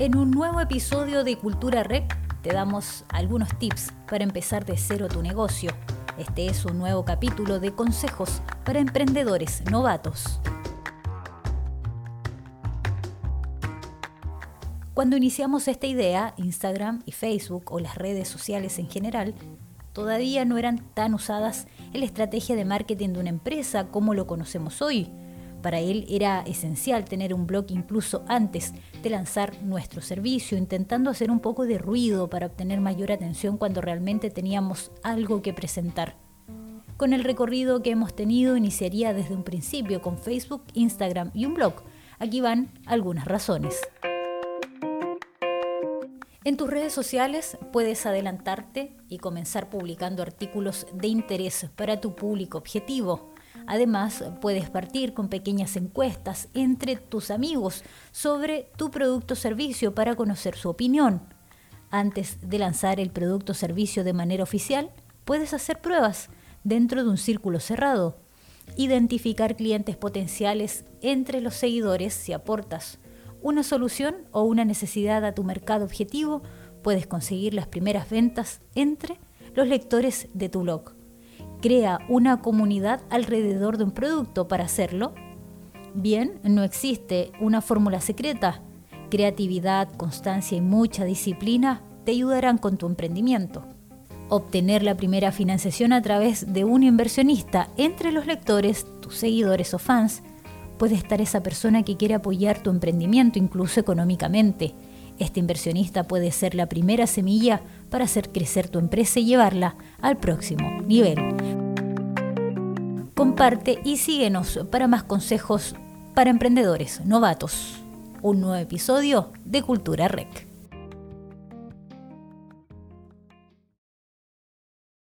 En un nuevo episodio de Cultura Rec te damos algunos tips para empezar de cero tu negocio. Este es un nuevo capítulo de consejos para emprendedores novatos. Cuando iniciamos esta idea, Instagram y Facebook o las redes sociales en general todavía no eran tan usadas en la estrategia de marketing de una empresa como lo conocemos hoy. Para él era esencial tener un blog incluso antes de lanzar nuestro servicio, intentando hacer un poco de ruido para obtener mayor atención cuando realmente teníamos algo que presentar. Con el recorrido que hemos tenido iniciaría desde un principio con Facebook, Instagram y un blog. Aquí van algunas razones. En tus redes sociales puedes adelantarte y comenzar publicando artículos de interés para tu público objetivo. Además, puedes partir con pequeñas encuestas entre tus amigos sobre tu producto o servicio para conocer su opinión. Antes de lanzar el producto o servicio de manera oficial, puedes hacer pruebas dentro de un círculo cerrado. Identificar clientes potenciales entre los seguidores si aportas una solución o una necesidad a tu mercado objetivo, puedes conseguir las primeras ventas entre los lectores de tu blog crea una comunidad alrededor de un producto para hacerlo? Bien, no existe una fórmula secreta. Creatividad, constancia y mucha disciplina te ayudarán con tu emprendimiento. Obtener la primera financiación a través de un inversionista entre los lectores, tus seguidores o fans, puede estar esa persona que quiere apoyar tu emprendimiento incluso económicamente. Este inversionista puede ser la primera semilla para hacer crecer tu empresa y llevarla al próximo nivel. Comparte y síguenos para más consejos para emprendedores novatos. Un nuevo episodio de Cultura Rec.